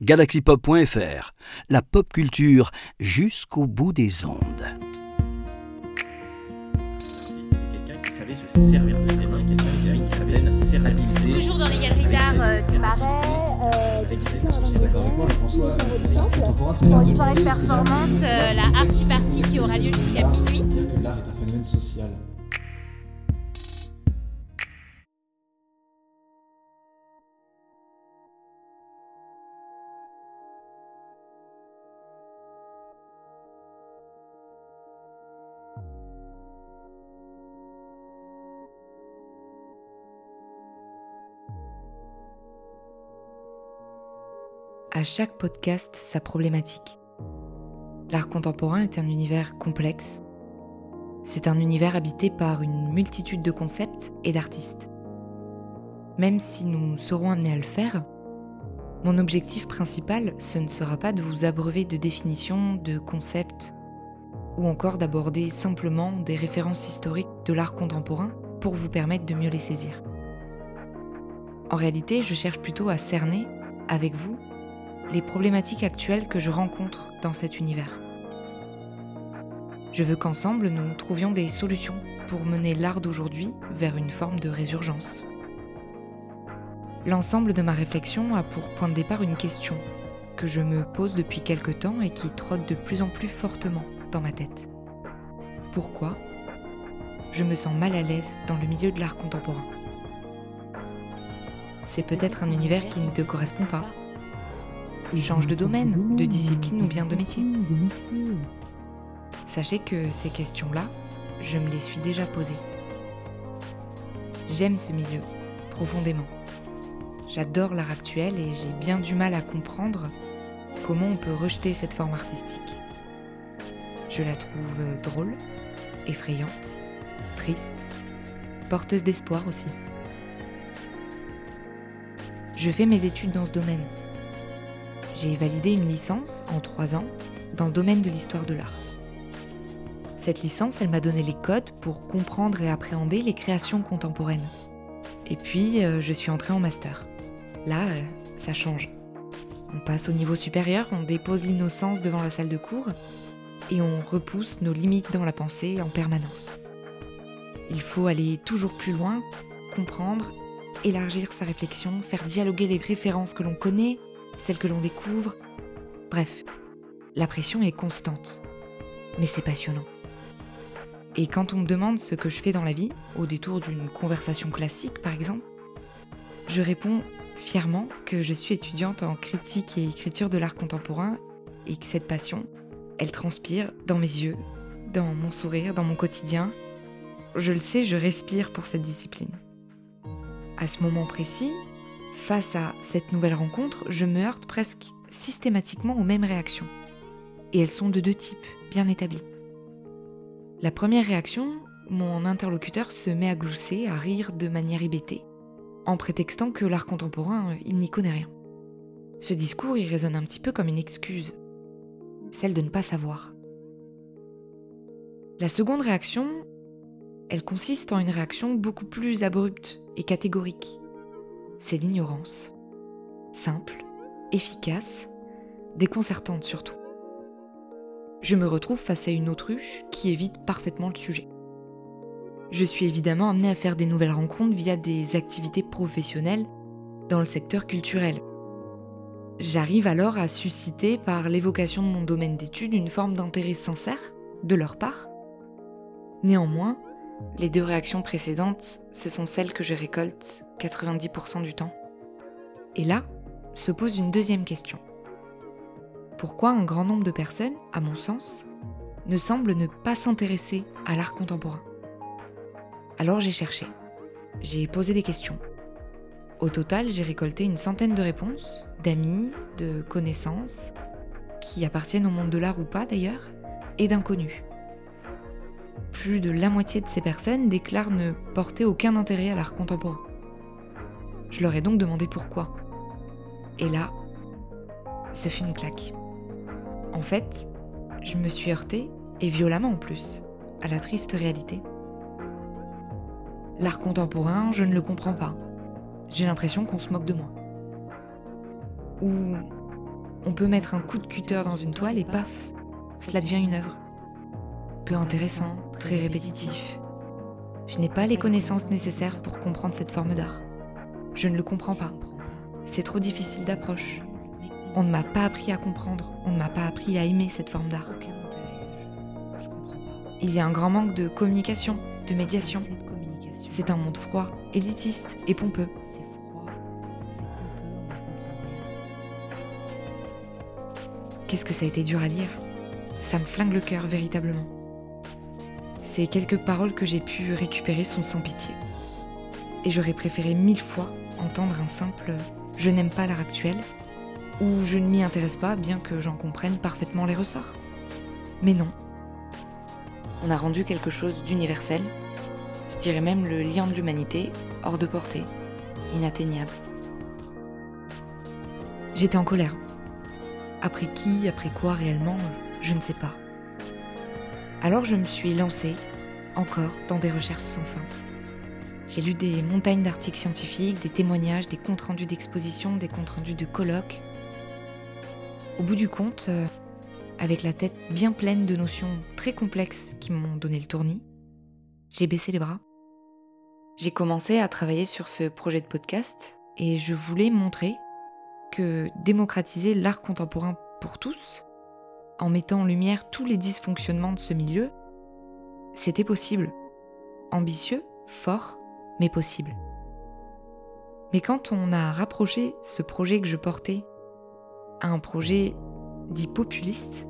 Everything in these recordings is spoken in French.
galaxypop.fr, la pop culture jusqu'au bout des ondes. Toujours dans les galeries d'art euh, du Marais, d'accord avec moi, François soirée performance, euh, la Art Party qui aura lieu jusqu'à minuit. L'art est un phénomène social. À chaque podcast, sa problématique. L'art contemporain est un univers complexe. C'est un univers habité par une multitude de concepts et d'artistes. Même si nous serons amenés à le faire, mon objectif principal, ce ne sera pas de vous abreuver de définitions, de concepts, ou encore d'aborder simplement des références historiques de l'art contemporain pour vous permettre de mieux les saisir. En réalité, je cherche plutôt à cerner, avec vous, les problématiques actuelles que je rencontre dans cet univers. Je veux qu'ensemble nous trouvions des solutions pour mener l'art d'aujourd'hui vers une forme de résurgence. L'ensemble de ma réflexion a pour point de départ une question que je me pose depuis quelque temps et qui trotte de plus en plus fortement dans ma tête. Pourquoi je me sens mal à l'aise dans le milieu de l'art contemporain? C'est peut-être un univers qui ne te correspond pas, change de domaine, de discipline ou bien de métier. Sachez que ces questions-là, je me les suis déjà posées. J'aime ce milieu, profondément. J'adore l'art actuel et j'ai bien du mal à comprendre comment on peut rejeter cette forme artistique. Je la trouve drôle, effrayante, triste, porteuse d'espoir aussi. Je fais mes études dans ce domaine j'ai validé une licence en trois ans dans le domaine de l'histoire de l'art. Cette licence, elle m'a donné les codes pour comprendre et appréhender les créations contemporaines. Et puis, euh, je suis entrée en master. Là, euh, ça change. On passe au niveau supérieur, on dépose l'innocence devant la salle de cours et on repousse nos limites dans la pensée en permanence. Il faut aller toujours plus loin, comprendre, élargir sa réflexion, faire dialoguer les références que l'on connaît, celles que l'on découvre. Bref, la pression est constante. Mais c'est passionnant. Et quand on me demande ce que je fais dans la vie, au détour d'une conversation classique par exemple, je réponds fièrement que je suis étudiante en critique et écriture de l'art contemporain et que cette passion, elle transpire dans mes yeux, dans mon sourire, dans mon quotidien. Je le sais, je respire pour cette discipline. À ce moment précis, Face à cette nouvelle rencontre, je me heurte presque systématiquement aux mêmes réactions. Et elles sont de deux types, bien établies. La première réaction, mon interlocuteur se met à glousser, à rire de manière hébétée, en prétextant que l'art contemporain, il n'y connaît rien. Ce discours, il résonne un petit peu comme une excuse, celle de ne pas savoir. La seconde réaction, elle consiste en une réaction beaucoup plus abrupte et catégorique c'est l'ignorance. Simple, efficace, déconcertante surtout. Je me retrouve face à une autruche qui évite parfaitement le sujet. Je suis évidemment amenée à faire des nouvelles rencontres via des activités professionnelles dans le secteur culturel. J'arrive alors à susciter par l'évocation de mon domaine d'études une forme d'intérêt sincère de leur part. Néanmoins, les deux réactions précédentes, ce sont celles que je récolte 90% du temps. Et là, se pose une deuxième question. Pourquoi un grand nombre de personnes, à mon sens, ne semblent ne pas s'intéresser à l'art contemporain? Alors j'ai cherché. J'ai posé des questions. Au total, j'ai récolté une centaine de réponses, d'amis, de connaissances, qui appartiennent au monde de l'art ou pas d'ailleurs, et d'inconnus. Plus de la moitié de ces personnes déclarent ne porter aucun intérêt à l'art contemporain. Je leur ai donc demandé pourquoi. Et là, ce fut une claque. En fait, je me suis heurtée, et violemment en plus, à la triste réalité. L'art contemporain, je ne le comprends pas. J'ai l'impression qu'on se moque de moi. Ou On peut mettre un coup de cutter dans une toile et paf, cela devient une œuvre. Peu intéressant, très répétitif. Je n'ai pas les connaissances nécessaires pour comprendre cette forme d'art. Je ne le comprends pas. C'est trop difficile d'approche. On ne m'a pas appris à comprendre, on ne m'a pas appris à aimer cette forme d'art. Il y a un grand manque de communication, de médiation. C'est un monde froid, élitiste et pompeux. Qu'est-ce que ça a été dur à lire? Ça me flingue le cœur véritablement. Quelques paroles que j'ai pu récupérer sont sans pitié. Et j'aurais préféré mille fois entendre un simple je n'aime pas l'art actuel ou je ne m'y intéresse pas bien que j'en comprenne parfaitement les ressorts. Mais non. On a rendu quelque chose d'universel, je dirais même le lien de l'humanité, hors de portée, inatteignable. J'étais en colère. Après qui, après quoi réellement, je ne sais pas. Alors je me suis lancée, encore, dans des recherches sans fin. J'ai lu des montagnes d'articles scientifiques, des témoignages, des comptes rendus d'expositions, des comptes rendus de colloques. Au bout du compte, euh, avec la tête bien pleine de notions très complexes qui m'ont donné le tournis, j'ai baissé les bras. J'ai commencé à travailler sur ce projet de podcast et je voulais montrer que démocratiser l'art contemporain pour tous, en mettant en lumière tous les dysfonctionnements de ce milieu, c'était possible. Ambitieux, fort, mais possible. Mais quand on a rapproché ce projet que je portais à un projet dit populiste,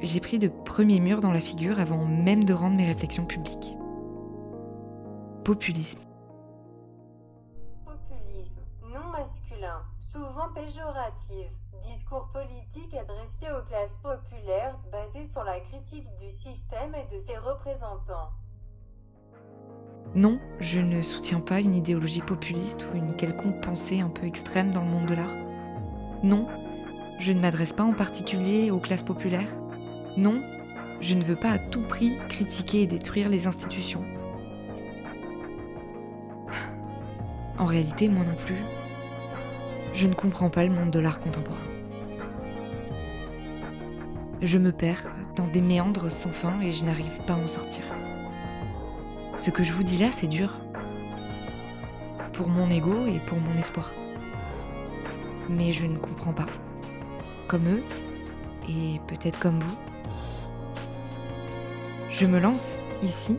j'ai pris de premiers murs dans la figure avant même de rendre mes réflexions publiques. Populisme. Populisme, non masculin, souvent péjoratif, discours politique adressé aux classes populaires basé sur la critique du système et de ses représentants. Non, je ne soutiens pas une idéologie populiste ou une quelconque pensée un peu extrême dans le monde de l'art. Non, je ne m'adresse pas en particulier aux classes populaires. Non, je ne veux pas à tout prix critiquer et détruire les institutions. En réalité, moi non plus, je ne comprends pas le monde de l'art contemporain. Je me perds dans des méandres sans fin et je n'arrive pas à en sortir. Ce que je vous dis là, c'est dur. Pour mon ego et pour mon espoir. Mais je ne comprends pas. Comme eux, et peut-être comme vous. Je me lance ici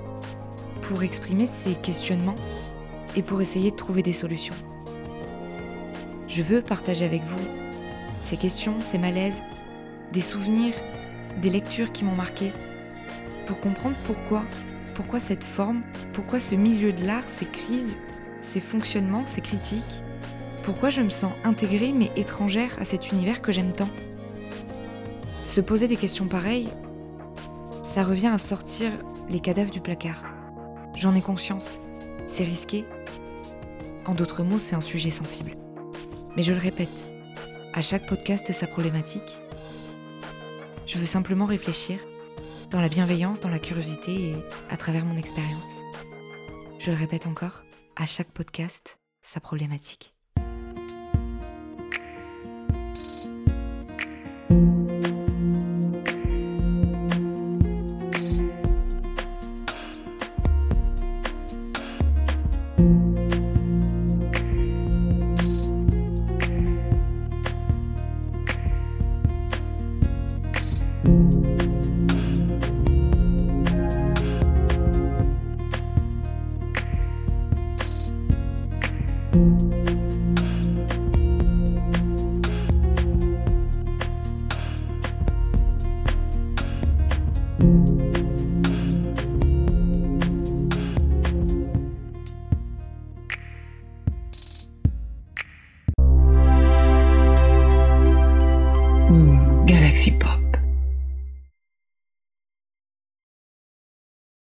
pour exprimer ces questionnements et pour essayer de trouver des solutions. Je veux partager avec vous ces questions, ces malaises, des souvenirs, des lectures qui m'ont marqué, pour comprendre pourquoi, pourquoi cette forme, pourquoi ce milieu de l'art, ces crises, ces fonctionnements, ces critiques, pourquoi je me sens intégrée mais étrangère à cet univers que j'aime tant. Se poser des questions pareilles, ça revient à sortir les cadavres du placard. J'en ai conscience, c'est risqué. En d'autres mots, c'est un sujet sensible. Mais je le répète, à chaque podcast sa problématique, je veux simplement réfléchir dans la bienveillance, dans la curiosité et à travers mon expérience. Je le répète encore, à chaque podcast, sa problématique. Galaxy Pop.